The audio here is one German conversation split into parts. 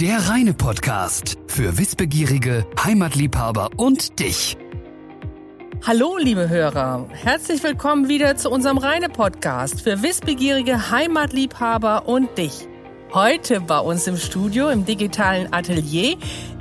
Der reine Podcast für Wissbegierige, Heimatliebhaber und dich. Hallo, liebe Hörer. Herzlich willkommen wieder zu unserem reine Podcast für Wissbegierige, Heimatliebhaber und dich. Heute bei uns im Studio, im digitalen Atelier,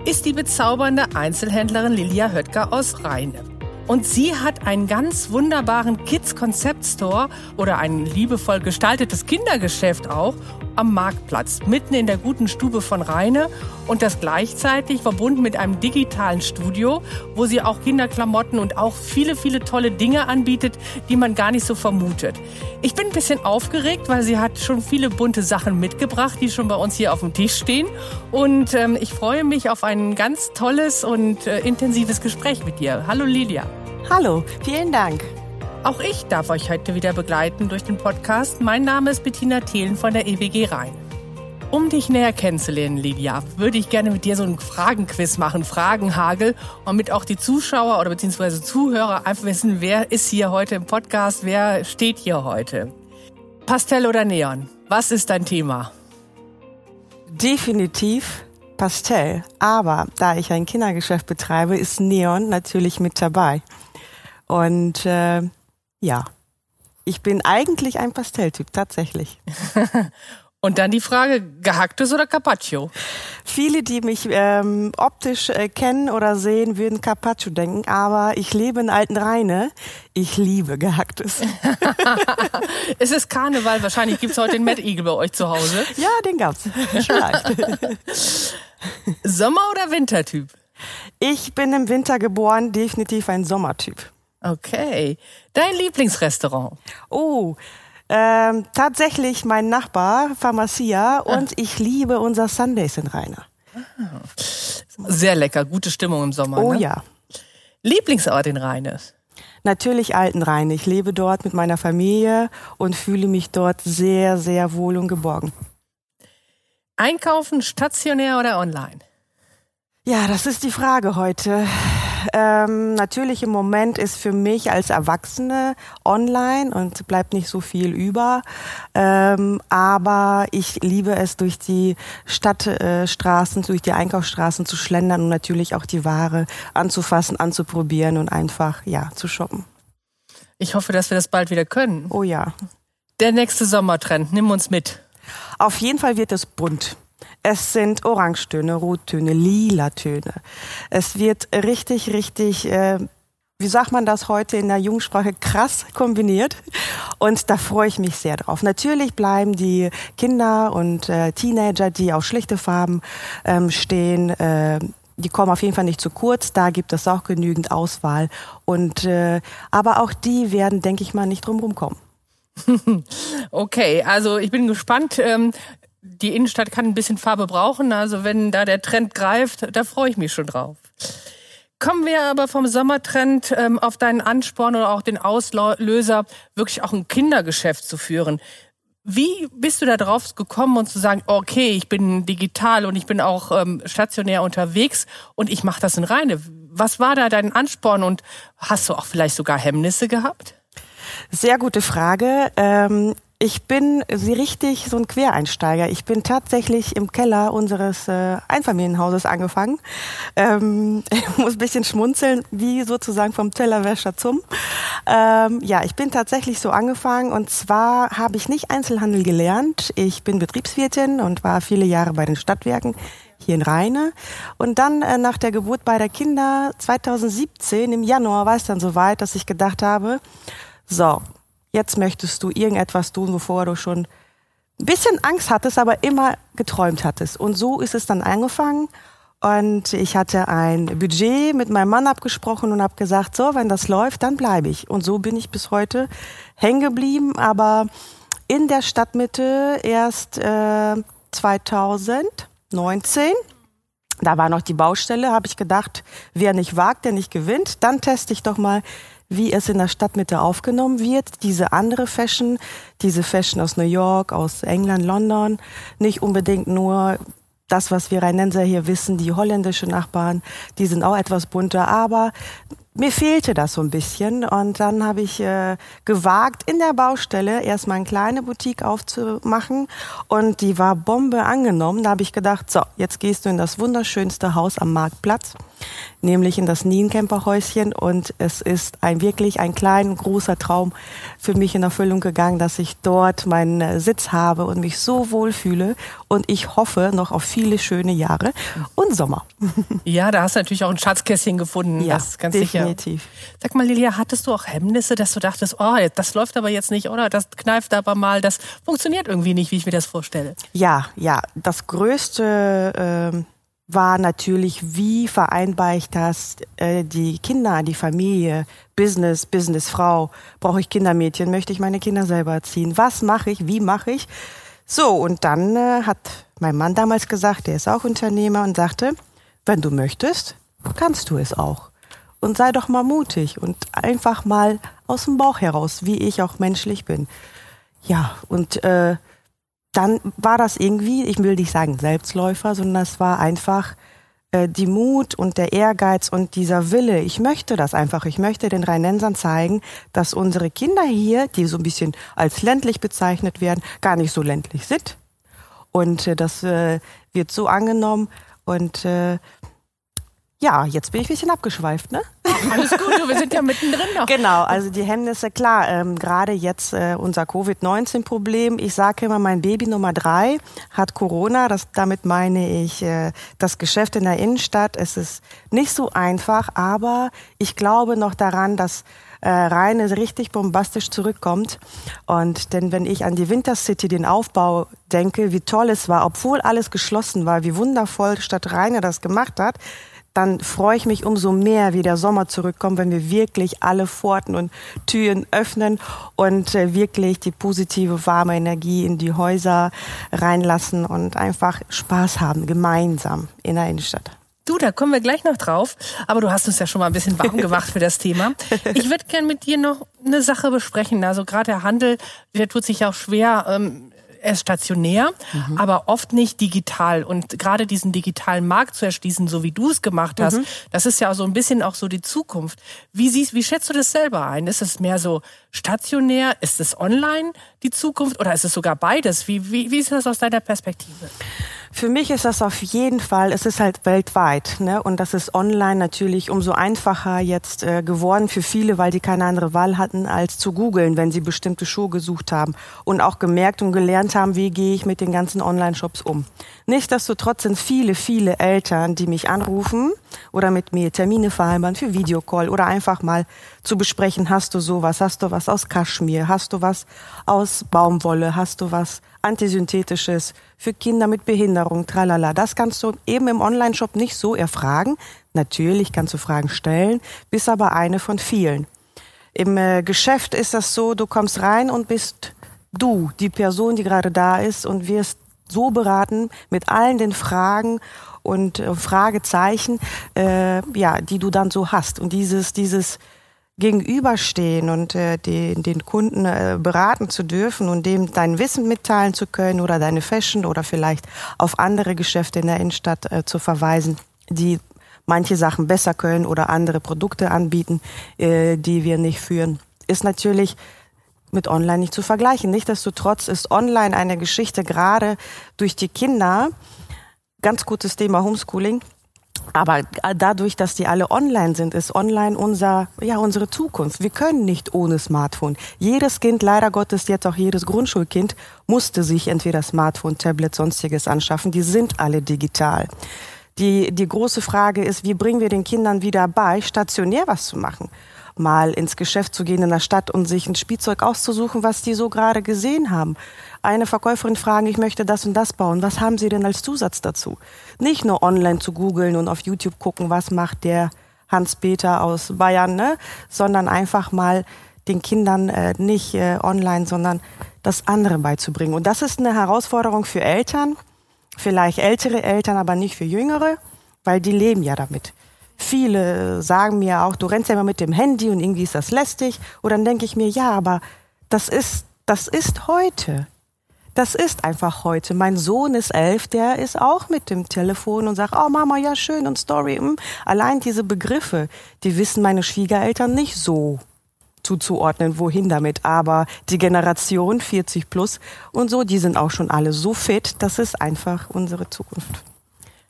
ist die bezaubernde Einzelhändlerin Lilia Höttger aus Rheine. Und sie hat einen ganz wunderbaren Kids Concept Store oder ein liebevoll gestaltetes Kindergeschäft auch am Marktplatz, mitten in der guten Stube von Rheine und das gleichzeitig verbunden mit einem digitalen Studio, wo sie auch Kinderklamotten und auch viele, viele tolle Dinge anbietet, die man gar nicht so vermutet. Ich bin ein bisschen aufgeregt, weil sie hat schon viele bunte Sachen mitgebracht, die schon bei uns hier auf dem Tisch stehen. Und ähm, ich freue mich auf ein ganz tolles und äh, intensives Gespräch mit dir. Hallo Lilia. Hallo, vielen Dank. Auch ich darf euch heute wieder begleiten durch den Podcast. Mein Name ist Bettina Thelen von der EWG Rhein. Um dich näher kennenzulernen, Lydia, würde ich gerne mit dir so einen Fragenquiz machen, Fragenhagel, damit auch die Zuschauer oder beziehungsweise Zuhörer einfach wissen, wer ist hier heute im Podcast, wer steht hier heute. Pastell oder Neon? Was ist dein Thema? Definitiv Pastell. Aber da ich ein Kindergeschäft betreibe, ist Neon natürlich mit dabei. Und äh, ja, ich bin eigentlich ein Pastelltyp, tatsächlich. Und dann die Frage, gehacktes oder Carpaccio? Viele, die mich ähm, optisch äh, kennen oder sehen, würden Carpaccio denken, aber ich lebe in Alten Rheine. Ich liebe gehacktes. es ist Karneval, wahrscheinlich gibt's heute den Mad Eagle bei euch zu Hause. Ja, den gab's. Vielleicht. Sommer- oder Wintertyp? Ich bin im Winter geboren, definitiv ein Sommertyp. Okay. Dein Lieblingsrestaurant? Oh, ähm, tatsächlich mein Nachbar, Pharmacia, und ah. ich liebe unser Sundays in Rainer. Sehr lecker, gute Stimmung im Sommer. Oh ne? ja. Lieblingsort in Rheines? Natürlich Altenrhein. Ich lebe dort mit meiner Familie und fühle mich dort sehr, sehr wohl und geborgen. Einkaufen stationär oder online? Ja, das ist die Frage heute. Ähm, natürlich im Moment ist für mich als Erwachsene online und bleibt nicht so viel über. Ähm, aber ich liebe es, durch die Stadtstraßen, äh, durch die Einkaufsstraßen zu schlendern und natürlich auch die Ware anzufassen, anzuprobieren und einfach, ja, zu shoppen. Ich hoffe, dass wir das bald wieder können. Oh ja. Der nächste Sommertrend, nimm uns mit. Auf jeden Fall wird es bunt. Es sind Orangetöne, Rottöne, Lila-Töne. Es wird richtig, richtig, äh, wie sagt man das heute in der Jungsprache, krass kombiniert. Und da freue ich mich sehr drauf. Natürlich bleiben die Kinder und äh, Teenager, die auf schlichte Farben ähm, stehen, äh, die kommen auf jeden Fall nicht zu kurz. Da gibt es auch genügend Auswahl. Und äh, aber auch die werden, denke ich mal, nicht drumherum kommen. Okay, also ich bin gespannt. Die Innenstadt kann ein bisschen Farbe brauchen. Also wenn da der Trend greift, da freue ich mich schon drauf. Kommen wir aber vom Sommertrend ähm, auf deinen Ansporn oder auch den Auslöser, wirklich auch ein Kindergeschäft zu führen. Wie bist du da drauf gekommen und zu sagen, okay, ich bin digital und ich bin auch ähm, stationär unterwegs und ich mache das in Reine? Was war da dein Ansporn und hast du auch vielleicht sogar Hemmnisse gehabt? Sehr gute Frage. Ähm, ich bin sie richtig so ein Quereinsteiger. Ich bin tatsächlich im Keller unseres äh, Einfamilienhauses angefangen. Ähm, ich muss ein bisschen schmunzeln, wie sozusagen vom Tellerwäscher zum. Ähm, ja, ich bin tatsächlich so angefangen und zwar habe ich nicht Einzelhandel gelernt. Ich bin Betriebswirtin und war viele Jahre bei den Stadtwerken hier in Rheine. Und dann äh, nach der Geburt beider Kinder 2017 im Januar war es dann soweit, dass ich gedacht habe, so, jetzt möchtest du irgendetwas tun, wovor du schon ein bisschen Angst hattest, aber immer geträumt hattest. Und so ist es dann angefangen. Und ich hatte ein Budget mit meinem Mann abgesprochen und habe gesagt, so, wenn das läuft, dann bleibe ich. Und so bin ich bis heute hängen geblieben, aber in der Stadtmitte erst äh, 2019. Da war noch die Baustelle, habe ich gedacht, wer nicht wagt, der nicht gewinnt. Dann teste ich doch mal wie es in der Stadtmitte aufgenommen wird. Diese andere Fashion, diese Fashion aus New York, aus England, London, nicht unbedingt nur das, was wir Rheinenser hier wissen, die holländischen Nachbarn, die sind auch etwas bunter, aber mir fehlte das so ein bisschen und dann habe ich äh, gewagt, in der Baustelle erstmal eine kleine Boutique aufzumachen und die war Bombe angenommen. Da habe ich gedacht, so, jetzt gehst du in das wunderschönste Haus am Marktplatz nämlich in das Nienkämperhäuschen und es ist ein wirklich ein kleiner, großer Traum für mich in Erfüllung gegangen, dass ich dort meinen äh, Sitz habe und mich so wohl fühle und ich hoffe noch auf viele schöne Jahre und Sommer. Ja, da hast du natürlich auch ein Schatzkästchen gefunden, ja, das ganz definitiv. sicher. Sag mal, Lilia, hattest du auch Hemmnisse, dass du dachtest, oh, das läuft aber jetzt nicht, oder? Das kneift aber mal, das funktioniert irgendwie nicht, wie ich mir das vorstelle. Ja, ja, das größte äh, war natürlich, wie vereinbar ich das, äh, die Kinder, die Familie, Business, Businessfrau, brauche ich Kindermädchen, möchte ich meine Kinder selber erziehen, was mache ich, wie mache ich. So, und dann äh, hat mein Mann damals gesagt, der ist auch Unternehmer und sagte, wenn du möchtest, kannst du es auch. Und sei doch mal mutig und einfach mal aus dem Bauch heraus, wie ich auch menschlich bin. Ja, und äh, dann war das irgendwie, ich will nicht sagen Selbstläufer, sondern es war einfach äh, die Mut und der Ehrgeiz und dieser Wille. Ich möchte das einfach. Ich möchte den Rheinensern zeigen, dass unsere Kinder hier, die so ein bisschen als ländlich bezeichnet werden, gar nicht so ländlich sind. Und äh, das äh, wird so angenommen und äh, ja, jetzt bin ich ein bisschen abgeschweift, ne? Alles gut, wir sind ja mittendrin noch. Genau, also die Hemmnisse, klar, ähm, gerade jetzt äh, unser Covid-19-Problem. Ich sage immer, mein Baby Nummer drei hat Corona. Das, damit meine ich äh, das Geschäft in der Innenstadt. Es ist nicht so einfach, aber ich glaube noch daran, dass äh, Rheine richtig bombastisch zurückkommt. Und denn wenn ich an die Winter City, den Aufbau denke, wie toll es war, obwohl alles geschlossen war, wie wundervoll Stadt Rheine das gemacht hat, dann freue ich mich umso mehr, wie der Sommer zurückkommt, wenn wir wirklich alle Pforten und Türen öffnen und äh, wirklich die positive, warme Energie in die Häuser reinlassen und einfach Spaß haben, gemeinsam in der Innenstadt. Du, da kommen wir gleich noch drauf, aber du hast uns ja schon mal ein bisschen warm gemacht für das Thema. Ich würde gern mit dir noch eine Sache besprechen. Also gerade der Handel, der tut sich auch schwer, ähm, ist stationär, mhm. aber oft nicht digital. Und gerade diesen digitalen Markt zu erschließen, so wie du es gemacht hast, mhm. das ist ja so ein bisschen auch so die Zukunft. Wie siehst, wie schätzt du das selber ein? Ist es mehr so stationär? Ist es online die Zukunft oder ist es sogar beides? Wie, wie, wie ist das aus deiner Perspektive? Für mich ist das auf jeden Fall, es ist halt weltweit. Ne? Und das ist online natürlich umso einfacher jetzt äh, geworden für viele, weil die keine andere Wahl hatten, als zu googeln, wenn sie bestimmte Schuhe gesucht haben. Und auch gemerkt und gelernt haben, wie gehe ich mit den ganzen Online-Shops um. Nichtsdestotrotz sind viele, viele Eltern, die mich anrufen oder mit mir Termine vereinbaren für Videocall oder einfach mal zu besprechen, hast du sowas, hast du was aus Kaschmir, hast du was aus Baumwolle, hast du was Antisynthetisches für Kinder mit Behinderung, tralala. Das kannst du eben im Online-Shop nicht so erfragen. Natürlich kannst du Fragen stellen, bist aber eine von vielen. Im äh, Geschäft ist das so, du kommst rein und bist du, die Person, die gerade da ist und wirst so beraten mit allen den Fragen und äh, Fragezeichen, äh, ja, die du dann so hast. Und dieses, dieses gegenüberstehen und äh, den, den Kunden äh, beraten zu dürfen und dem dein Wissen mitteilen zu können oder deine Fashion oder vielleicht auf andere Geschäfte in der Innenstadt äh, zu verweisen, die manche Sachen besser können oder andere Produkte anbieten, äh, die wir nicht führen, ist natürlich mit Online nicht zu vergleichen. Nichtsdestotrotz ist Online eine Geschichte gerade durch die Kinder, ganz gutes Thema Homeschooling, aber dadurch, dass die alle online sind, ist online unser, ja, unsere Zukunft. Wir können nicht ohne Smartphone. Jedes Kind, leider Gottes jetzt auch jedes Grundschulkind, musste sich entweder Smartphone, Tablet, sonstiges anschaffen. Die sind alle digital. Die, die große Frage ist, wie bringen wir den Kindern wieder bei, stationär was zu machen? Mal ins Geschäft zu gehen in der Stadt und sich ein Spielzeug auszusuchen, was die so gerade gesehen haben eine Verkäuferin fragen, ich möchte das und das bauen. Was haben Sie denn als Zusatz dazu? Nicht nur online zu googeln und auf YouTube gucken, was macht der Hans-Peter aus Bayern, ne? sondern einfach mal den Kindern äh, nicht äh, online, sondern das andere beizubringen. Und das ist eine Herausforderung für Eltern, vielleicht ältere Eltern, aber nicht für jüngere, weil die leben ja damit. Viele sagen mir auch, du rennst ja immer mit dem Handy und irgendwie ist das lästig. Und dann denke ich mir, ja, aber das ist, das ist heute das ist einfach heute. Mein Sohn ist elf, der ist auch mit dem Telefon und sagt, oh Mama, ja schön und Story. Hm. Allein diese Begriffe, die wissen meine Schwiegereltern nicht so zuzuordnen, wohin damit. Aber die Generation 40 plus und so, die sind auch schon alle so fit, das ist einfach unsere Zukunft.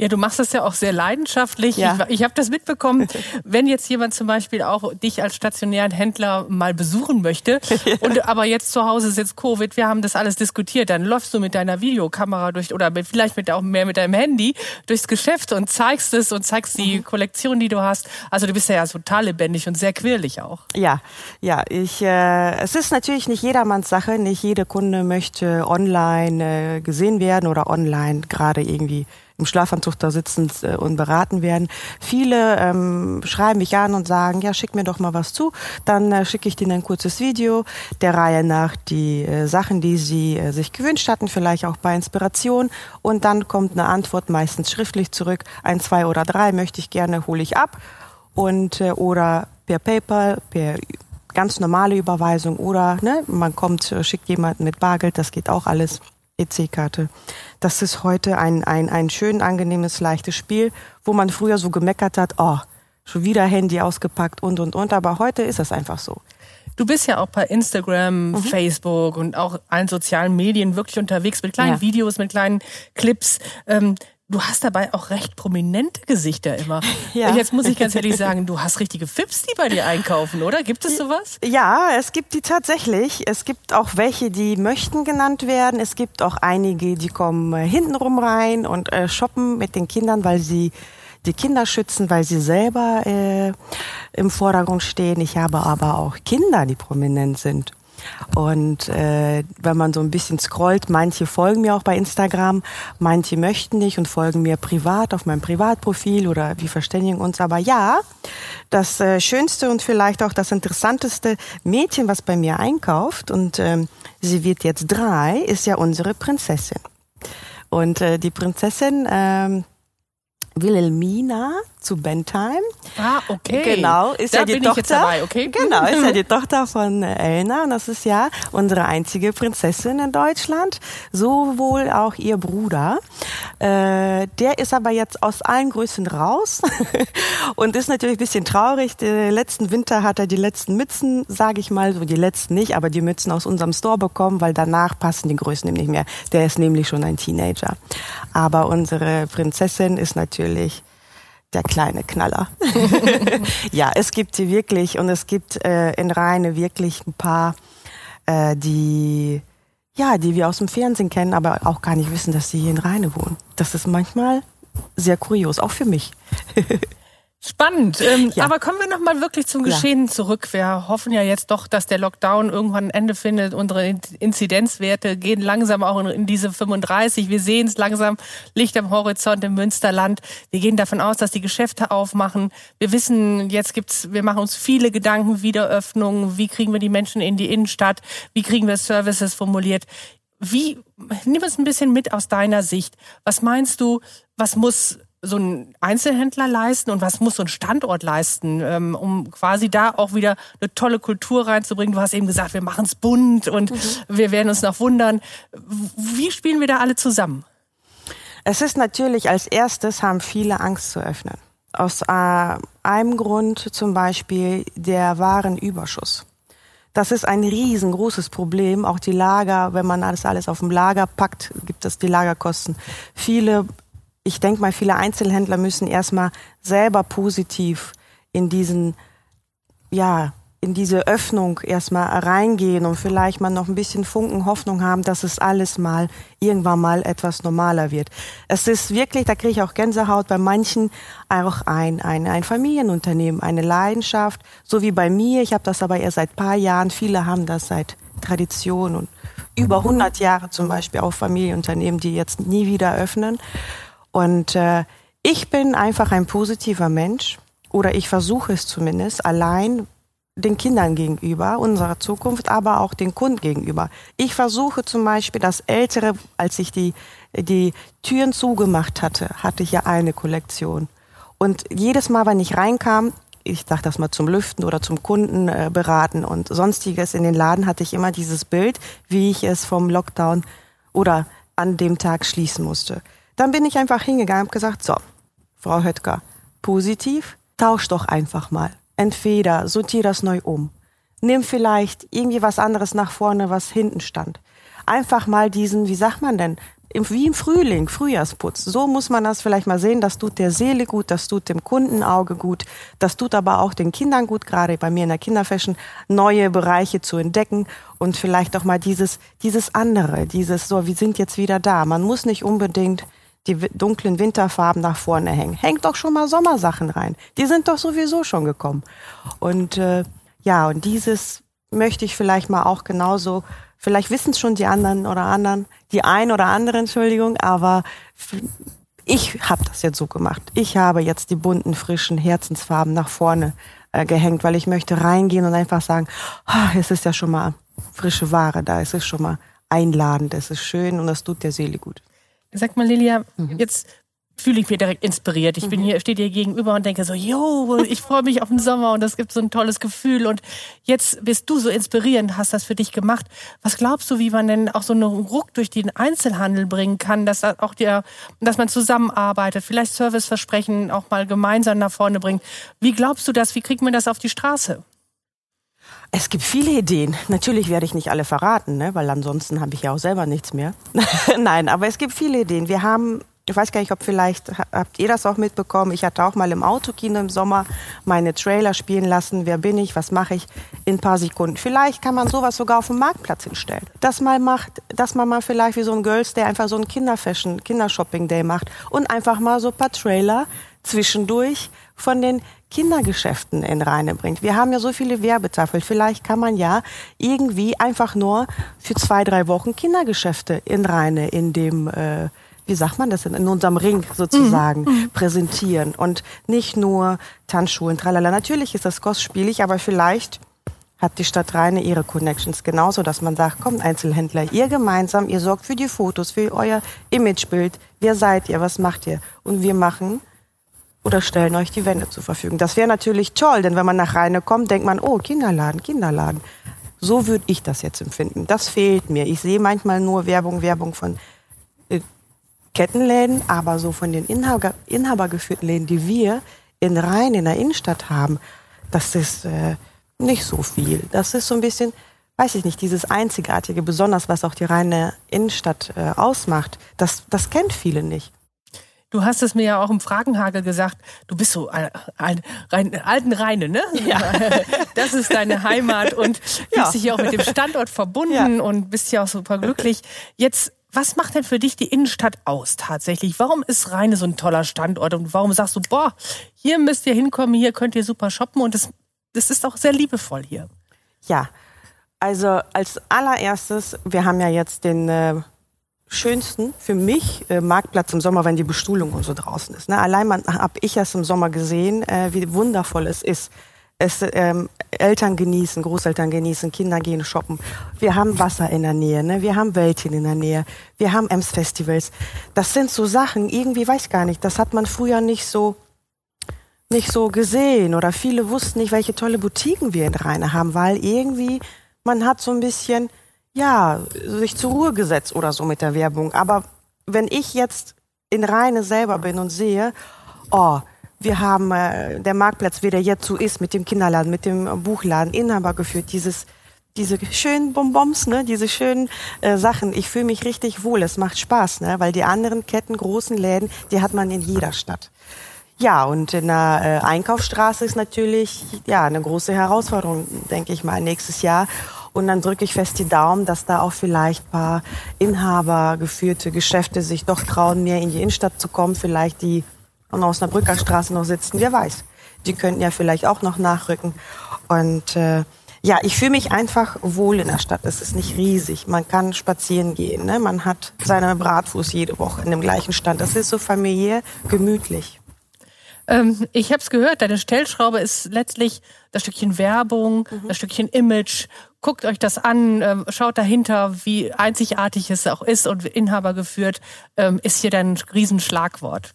Ja, du machst das ja auch sehr leidenschaftlich. Ja. Ich, ich habe das mitbekommen. Wenn jetzt jemand zum Beispiel auch dich als stationären Händler mal besuchen möchte ja. und aber jetzt zu Hause sitzt Covid, wir haben das alles diskutiert, dann läufst du mit deiner Videokamera durch oder vielleicht mit auch mehr mit deinem Handy durchs Geschäft und zeigst es und zeigst die mhm. Kollektion, die du hast. Also du bist ja total lebendig und sehr quirlig auch. Ja, ja, ich äh, es ist natürlich nicht jedermanns Sache, nicht jeder Kunde möchte online äh, gesehen werden oder online gerade irgendwie im Schlafanzug da sitzen äh, und beraten werden. Viele ähm, schreiben mich an und sagen, ja, schick mir doch mal was zu. Dann äh, schicke ich denen ein kurzes Video der Reihe nach die äh, Sachen, die sie äh, sich gewünscht hatten, vielleicht auch bei Inspiration. Und dann kommt eine Antwort meistens schriftlich zurück. Ein, zwei oder drei möchte ich gerne, hole ich ab. Und äh, oder per PayPal, per ganz normale Überweisung oder ne, man kommt, äh, schickt jemanden mit Bargeld, das geht auch alles. EC-Karte. Das ist heute ein, ein, ein schön angenehmes, leichtes Spiel, wo man früher so gemeckert hat, oh, schon wieder Handy ausgepackt und, und, und. Aber heute ist es einfach so. Du bist ja auch bei Instagram, mhm. Facebook und auch allen sozialen Medien wirklich unterwegs mit kleinen ja. Videos, mit kleinen Clips. Ähm, Du hast dabei auch recht prominente Gesichter immer. Ja. Jetzt muss ich ganz ehrlich sagen, du hast richtige Fips, die bei dir einkaufen, oder? Gibt es sowas? Ja, es gibt die tatsächlich. Es gibt auch welche, die möchten genannt werden. Es gibt auch einige, die kommen äh, hintenrum rein und äh, shoppen mit den Kindern, weil sie die Kinder schützen, weil sie selber äh, im Vordergrund stehen. Ich habe aber auch Kinder, die prominent sind. Und äh, wenn man so ein bisschen scrollt, manche folgen mir auch bei Instagram, manche möchten nicht und folgen mir privat auf meinem Privatprofil oder wir verständigen uns. Aber ja, das äh, schönste und vielleicht auch das interessanteste Mädchen, was bei mir einkauft und ähm, sie wird jetzt drei, ist ja unsere Prinzessin. Und äh, die Prinzessin ähm, Wilhelmina zu Bentheim. Ah, okay. Genau, ist da ja die Tochter. Dabei, okay. Genau, ist ja die Tochter von äh, Elna und das ist ja unsere einzige Prinzessin in Deutschland. Sowohl auch ihr Bruder. Äh, der ist aber jetzt aus allen Größen raus und ist natürlich ein bisschen traurig. Den letzten Winter hat er die letzten Mützen, sage ich mal, so die letzten nicht, aber die Mützen aus unserem Store bekommen, weil danach passen die Größen ihm nicht mehr. Der ist nämlich schon ein Teenager. Aber unsere Prinzessin ist natürlich der kleine Knaller. ja, es gibt sie wirklich und es gibt äh, in Rheine wirklich ein paar, äh, die ja, die wir aus dem Fernsehen kennen, aber auch gar nicht wissen, dass sie hier in Rheine wohnen. Das ist manchmal sehr kurios, auch für mich. Spannend. Ähm, ja. Aber kommen wir noch mal wirklich zum Geschehen ja. zurück. Wir hoffen ja jetzt doch, dass der Lockdown irgendwann ein Ende findet. Unsere Inzidenzwerte gehen langsam auch in diese 35. Wir sehen es langsam, Licht am Horizont im Münsterland. Wir gehen davon aus, dass die Geschäfte aufmachen. Wir wissen, jetzt gibt's, wir machen uns viele Gedanken, Wiederöffnung. Wie kriegen wir die Menschen in die Innenstadt? Wie kriegen wir Services formuliert? Wie, nimm es ein bisschen mit aus deiner Sicht. Was meinst du, was muss so ein Einzelhändler leisten und was muss so ein Standort leisten, ähm, um quasi da auch wieder eine tolle Kultur reinzubringen? Du hast eben gesagt, wir machen es bunt und mhm. wir werden uns noch wundern. Wie spielen wir da alle zusammen? Es ist natürlich als erstes haben viele Angst zu öffnen. Aus äh, einem Grund zum Beispiel der Warenüberschuss. Das ist ein riesengroßes Problem. Auch die Lager, wenn man das alles auf dem Lager packt, gibt es die Lagerkosten. Viele ich denke mal, viele Einzelhändler müssen erstmal selber positiv in diesen, ja, in diese Öffnung erstmal reingehen und vielleicht mal noch ein bisschen Funken Hoffnung haben, dass es alles mal irgendwann mal etwas normaler wird. Es ist wirklich, da kriege ich auch Gänsehaut bei manchen auch ein, ein, ein Familienunternehmen, eine Leidenschaft, so wie bei mir. Ich habe das aber erst seit paar Jahren. Viele haben das seit Tradition und über 100 Jahre zum Beispiel auch Familienunternehmen, die jetzt nie wieder öffnen. Und äh, ich bin einfach ein positiver Mensch oder ich versuche es zumindest allein den Kindern gegenüber, unserer Zukunft, aber auch den Kunden gegenüber. Ich versuche zum Beispiel das Ältere, als ich die, die Türen zugemacht hatte, hatte ich ja eine Kollektion. Und jedes Mal, wenn ich reinkam, ich sag das mal zum Lüften oder zum Kunden äh, beraten und sonstiges in den Laden, hatte ich immer dieses Bild, wie ich es vom Lockdown oder an dem Tag schließen musste. Dann bin ich einfach hingegangen und gesagt, so, Frau Höttger, positiv, tausch doch einfach mal. Entweder sortier das neu um. Nimm vielleicht irgendwie was anderes nach vorne, was hinten stand. Einfach mal diesen, wie sagt man denn, wie im Frühling, Frühjahrsputz. So muss man das vielleicht mal sehen. Das tut der Seele gut, das tut dem Kundenauge gut, das tut aber auch den Kindern gut, gerade bei mir in der Kinderfashion, neue Bereiche zu entdecken und vielleicht auch mal dieses, dieses andere, dieses so, wir sind jetzt wieder da. Man muss nicht unbedingt die dunklen Winterfarben nach vorne hängen. Hängt doch schon mal Sommersachen rein. Die sind doch sowieso schon gekommen. Und äh, ja, und dieses möchte ich vielleicht mal auch genauso Vielleicht wissen es schon die anderen oder anderen, die ein oder andere, Entschuldigung, aber ich habe das jetzt so gemacht. Ich habe jetzt die bunten, frischen Herzensfarben nach vorne äh, gehängt, weil ich möchte reingehen und einfach sagen, oh, es ist ja schon mal frische Ware da, es ist schon mal einladend, es ist schön und das tut der Seele gut. Sag mal, Lilia, mhm. jetzt fühle ich mich direkt inspiriert. Ich bin mhm. hier, stehe dir gegenüber und denke so, jo, ich freue mich auf den Sommer und das gibt so ein tolles Gefühl. Und jetzt bist du so inspirierend, hast das für dich gemacht. Was glaubst du, wie man denn auch so einen Ruck durch den Einzelhandel bringen kann, dass auch der, dass man zusammenarbeitet, vielleicht Serviceversprechen auch mal gemeinsam nach vorne bringt? Wie glaubst du das? Wie kriegt man das auf die Straße? Es gibt viele Ideen. Natürlich werde ich nicht alle verraten, ne? weil ansonsten habe ich ja auch selber nichts mehr. Nein, aber es gibt viele Ideen. Wir haben ich weiß gar nicht, ob vielleicht habt ihr das auch mitbekommen. Ich hatte auch mal im Autokino im Sommer meine Trailer spielen lassen. Wer bin ich? Was mache ich? In ein paar Sekunden. Vielleicht kann man sowas sogar auf dem Marktplatz hinstellen. Dass man macht, dass man mal vielleicht wie so ein Girls Day einfach so ein Kinderfashion, Kindershopping Day macht und einfach mal so ein paar Trailer zwischendurch von den Kindergeschäften in Reine bringt. Wir haben ja so viele Werbetafeln. Vielleicht kann man ja irgendwie einfach nur für zwei, drei Wochen Kindergeschäfte in Reine in dem äh, wie sagt man das denn, in unserem Ring sozusagen mhm. mhm. präsentieren und nicht nur Tanzschulen, tralala. Natürlich ist das kostspielig, aber vielleicht hat die Stadt Rheine ihre Connections genauso, dass man sagt, kommt Einzelhändler, ihr gemeinsam, ihr sorgt für die Fotos, für euer Imagebild. Wer seid ihr? Was macht ihr? Und wir machen oder stellen euch die Wände zur Verfügung. Das wäre natürlich toll, denn wenn man nach Rheine kommt, denkt man, oh, Kinderladen, Kinderladen. So würde ich das jetzt empfinden. Das fehlt mir. Ich sehe manchmal nur Werbung, Werbung von Kettenläden, aber so von den Inhaber, inhabergeführten Läden, die wir in Rhein in der Innenstadt haben, das ist äh, nicht so viel. Das ist so ein bisschen, weiß ich nicht, dieses Einzigartige, besonders was auch die reine Innenstadt äh, ausmacht, das, das kennt viele nicht. Du hast es mir ja auch im Fragenhagel gesagt, du bist so ein, ein, ein alten Rheine, ne? Ja. Das ist deine Heimat und ja. dich ja auch mit dem Standort verbunden ja. und bist ja auch super glücklich. Jetzt was macht denn für dich die Innenstadt aus tatsächlich? Warum ist Rheine so ein toller Standort und warum sagst du, boah, hier müsst ihr hinkommen, hier könnt ihr super shoppen und das, das ist auch sehr liebevoll hier? Ja, also als allererstes, wir haben ja jetzt den äh, schönsten für mich äh, Marktplatz im Sommer, wenn die Bestuhlung und so draußen ist. Ne? Allein habe ich es im Sommer gesehen, äh, wie wundervoll es ist es ähm, Eltern genießen, Großeltern genießen, Kinder gehen shoppen. Wir haben Wasser in der Nähe, ne? wir haben Wäldchen in der Nähe, wir haben Ems-Festivals. Das sind so Sachen, irgendwie weiß ich gar nicht, das hat man früher nicht so nicht so gesehen oder viele wussten nicht, welche tolle Boutiquen wir in Rheine haben, weil irgendwie man hat so ein bisschen ja sich zur Ruhe gesetzt oder so mit der Werbung. Aber wenn ich jetzt in Rheine selber bin und sehe, oh, wir haben äh, der Marktplatz, wie der jetzt so ist, mit dem Kinderladen, mit dem Buchladen, Inhaber geführt, dieses diese schönen Bonbons, ne, diese schönen äh, Sachen. Ich fühle mich richtig wohl. Es macht Spaß, ne, weil die anderen Ketten, großen Läden, die hat man in jeder Stadt. Ja, und in der äh, Einkaufsstraße ist natürlich ja eine große Herausforderung, denke ich mal, nächstes Jahr. Und dann drücke ich fest die Daumen, dass da auch vielleicht paar Inhaber geführte Geschäfte sich doch trauen, mehr in die Innenstadt zu kommen, vielleicht die an Osnabrücker Straße noch sitzen, wer weiß. Die könnten ja vielleicht auch noch nachrücken. Und äh, ja, ich fühle mich einfach wohl in der Stadt. Es ist nicht riesig. Man kann spazieren gehen. Ne? Man hat seine Bratfuß jede Woche in dem gleichen Stand. Das ist so familiär, gemütlich. Ähm, ich habe es gehört, deine Stellschraube ist letztlich das Stückchen Werbung, mhm. das Stückchen Image. Guckt euch das an, ähm, schaut dahinter, wie einzigartig es auch ist und Inhaber geführt, ähm, ist hier dein Riesenschlagwort.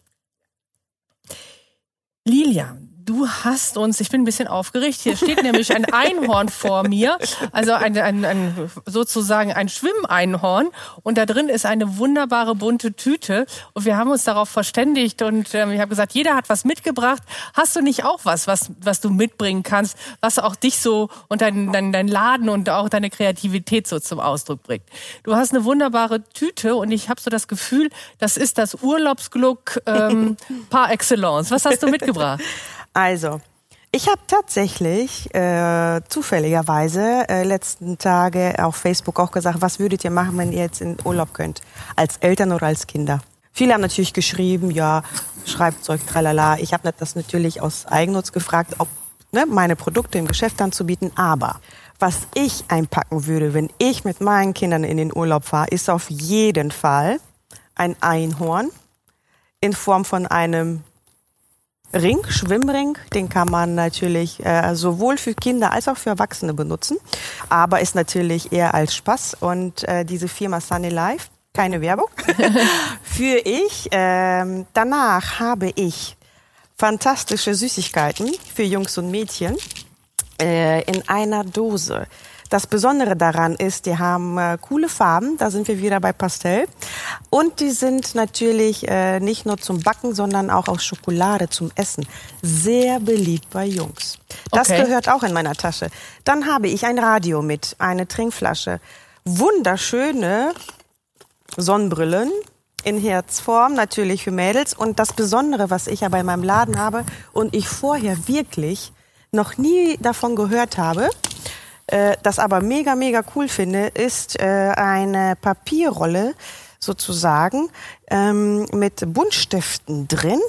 Lilia, Du hast uns, ich bin ein bisschen aufgeregt, hier steht nämlich ein Einhorn vor mir, also ein, ein, ein, sozusagen ein Schwimmeinhorn und da drin ist eine wunderbare bunte Tüte und wir haben uns darauf verständigt und ähm, ich habe gesagt, jeder hat was mitgebracht. Hast du nicht auch was, was, was du mitbringen kannst, was auch dich so und dein, dein, dein Laden und auch deine Kreativität so zum Ausdruck bringt? Du hast eine wunderbare Tüte und ich habe so das Gefühl, das ist das Urlaubsglück ähm, par excellence. Was hast du mitgebracht? Also, ich habe tatsächlich äh, zufälligerweise äh, letzten Tage auf Facebook auch gesagt, was würdet ihr machen, wenn ihr jetzt in Urlaub könnt, als Eltern oder als Kinder? Viele haben natürlich geschrieben, ja, Schreibzeug, tralala. Ich habe das natürlich aus Eigennutz gefragt, ob ne, meine Produkte im Geschäft anzubieten. Aber was ich einpacken würde, wenn ich mit meinen Kindern in den Urlaub fahre, ist auf jeden Fall ein Einhorn in Form von einem Ring, Schwimmring, den kann man natürlich äh, sowohl für Kinder als auch für Erwachsene benutzen, aber ist natürlich eher als Spaß. Und äh, diese Firma Sunny Life, keine Werbung, für ich. Ähm, danach habe ich fantastische Süßigkeiten für Jungs und Mädchen äh, in einer Dose. Das Besondere daran ist, die haben äh, coole Farben, da sind wir wieder bei Pastell. Und die sind natürlich äh, nicht nur zum Backen, sondern auch aus Schokolade zum Essen. Sehr beliebt bei Jungs. Das okay. gehört auch in meiner Tasche. Dann habe ich ein Radio mit, eine Trinkflasche. Wunderschöne Sonnenbrillen, in Herzform, natürlich für Mädels. Und das Besondere, was ich aber in meinem Laden habe und ich vorher wirklich noch nie davon gehört habe, äh, das aber mega, mega cool finde, ist äh, eine Papierrolle sozusagen ähm, mit Buntstiften drin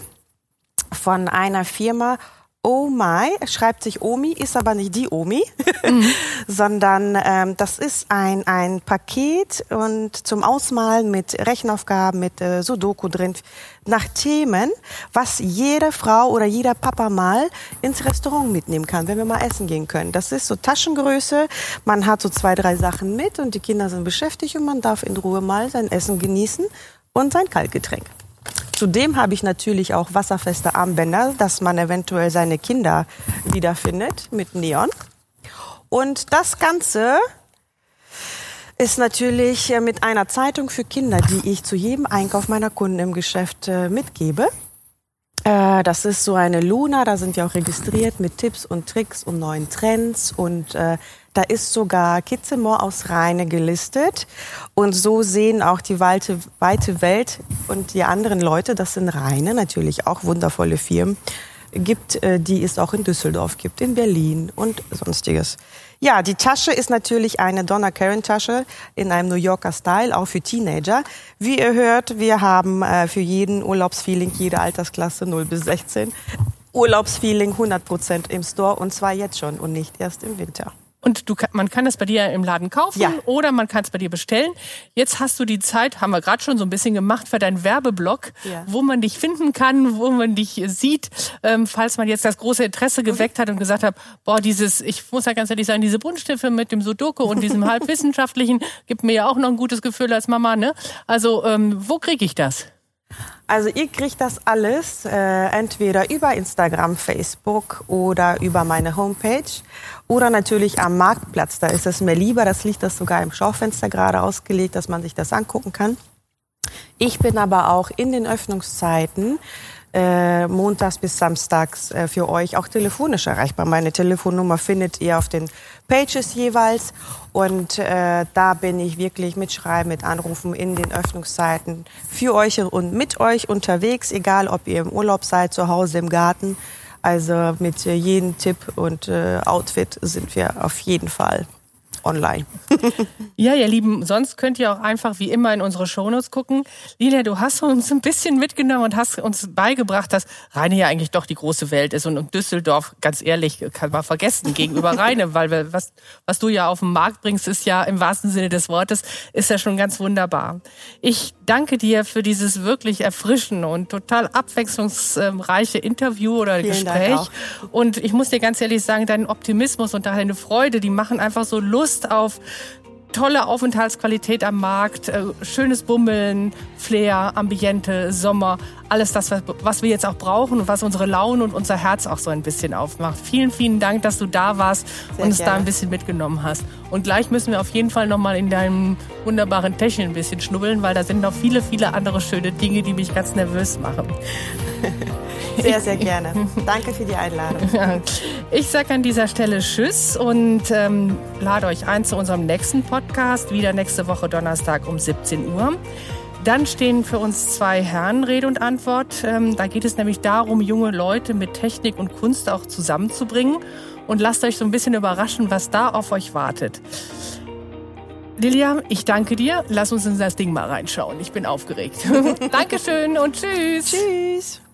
von einer Firma Oh My, schreibt sich Omi, ist aber nicht die Omi, mhm. sondern ähm, das ist ein, ein Paket und zum Ausmalen mit Rechenaufgaben, mit äh, Sudoku drin, nach Themen, was jede Frau oder jeder Papa mal ins Restaurant mitnehmen kann, wenn wir mal essen gehen können. Das ist so Taschengröße, man hat so zwei, drei Sachen mit und die Kinder sind beschäftigt und man darf in Ruhe mal sein Essen genießen und sein Kaltgetränk. Zudem habe ich natürlich auch wasserfeste Armbänder, dass man eventuell seine Kinder wiederfindet mit Neon. Und das Ganze ist natürlich äh, mit einer Zeitung für Kinder, die ich zu jedem Einkauf meiner Kunden im Geschäft äh, mitgebe. Äh, das ist so eine Luna, da sind wir auch registriert mit Tipps und Tricks und neuen Trends und da ist sogar Kitzemore aus Rheine gelistet. Und so sehen auch die weite, weite Welt und die anderen Leute, das sind Rheine, natürlich auch wundervolle Firmen, gibt, äh, die es auch in Düsseldorf gibt, in Berlin und sonstiges. Ja, die Tasche ist natürlich eine Donna Karen Tasche in einem New Yorker Style, auch für Teenager. Wie ihr hört, wir haben äh, für jeden Urlaubsfeeling, jede Altersklasse 0 bis 16, Urlaubsfeeling 100 Prozent im Store und zwar jetzt schon und nicht erst im Winter. Und du, man kann es bei dir im Laden kaufen ja. oder man kann es bei dir bestellen. Jetzt hast du die Zeit, haben wir gerade schon so ein bisschen gemacht für deinen Werbeblock, ja. wo man dich finden kann, wo man dich sieht, ähm, falls man jetzt das große Interesse geweckt hat und gesagt hat, boah, dieses, ich muss ja ganz ehrlich sagen, diese Buntstifte mit dem Sudoku und diesem halbwissenschaftlichen gibt mir ja auch noch ein gutes Gefühl als Mama. Ne? Also ähm, wo kriege ich das? Also ihr kriegt das alles äh, entweder über Instagram, Facebook oder über meine Homepage oder natürlich am Marktplatz. Da ist es mir lieber, das liegt das sogar im Schaufenster gerade ausgelegt, dass man sich das angucken kann. Ich bin aber auch in den Öffnungszeiten äh, montags bis samstags äh, für euch auch telefonisch erreichbar. Meine Telefonnummer findet ihr auf den Pages jeweils. Und äh, da bin ich wirklich mit Schreiben, mit Anrufen in den Öffnungszeiten für euch und mit euch unterwegs, egal ob ihr im Urlaub seid, zu Hause im Garten. Also mit jedem Tipp und äh, Outfit sind wir auf jeden Fall online. ja, ihr Lieben, sonst könnt ihr auch einfach wie immer in unsere Shownotes gucken. Lilia, du hast uns ein bisschen mitgenommen und hast uns beigebracht, dass Rheine ja eigentlich doch die große Welt ist und Düsseldorf, ganz ehrlich, kann man vergessen gegenüber Rheine, weil wir, was, was du ja auf den Markt bringst, ist ja im wahrsten Sinne des Wortes, ist ja schon ganz wunderbar. Ich danke dir für dieses wirklich erfrischende und total abwechslungsreiche Interview oder Vielen Gespräch. Und ich muss dir ganz ehrlich sagen, dein Optimismus und deine Freude, die machen einfach so Lust Lust auf tolle Aufenthaltsqualität am Markt, äh, schönes Bummeln, Flair, Ambiente, Sommer, alles das, was wir jetzt auch brauchen und was unsere Laune und unser Herz auch so ein bisschen aufmacht. Vielen, vielen Dank, dass du da warst Sehr und uns da ein bisschen mitgenommen hast. Und gleich müssen wir auf jeden Fall nochmal in deinem wunderbaren Täschchen ein bisschen schnubbeln, weil da sind noch viele, viele andere schöne Dinge, die mich ganz nervös machen. Sehr, sehr gerne. Danke für die Einladung. Ich sage an dieser Stelle Tschüss und ähm, lade euch ein zu unserem nächsten Podcast, wieder nächste Woche Donnerstag um 17 Uhr. Dann stehen für uns zwei Herren Rede und Antwort. Ähm, da geht es nämlich darum, junge Leute mit Technik und Kunst auch zusammenzubringen. Und lasst euch so ein bisschen überraschen, was da auf euch wartet. Lilia, ich danke dir. Lass uns in das Ding mal reinschauen. Ich bin aufgeregt. Dankeschön und tschüss. Tschüss.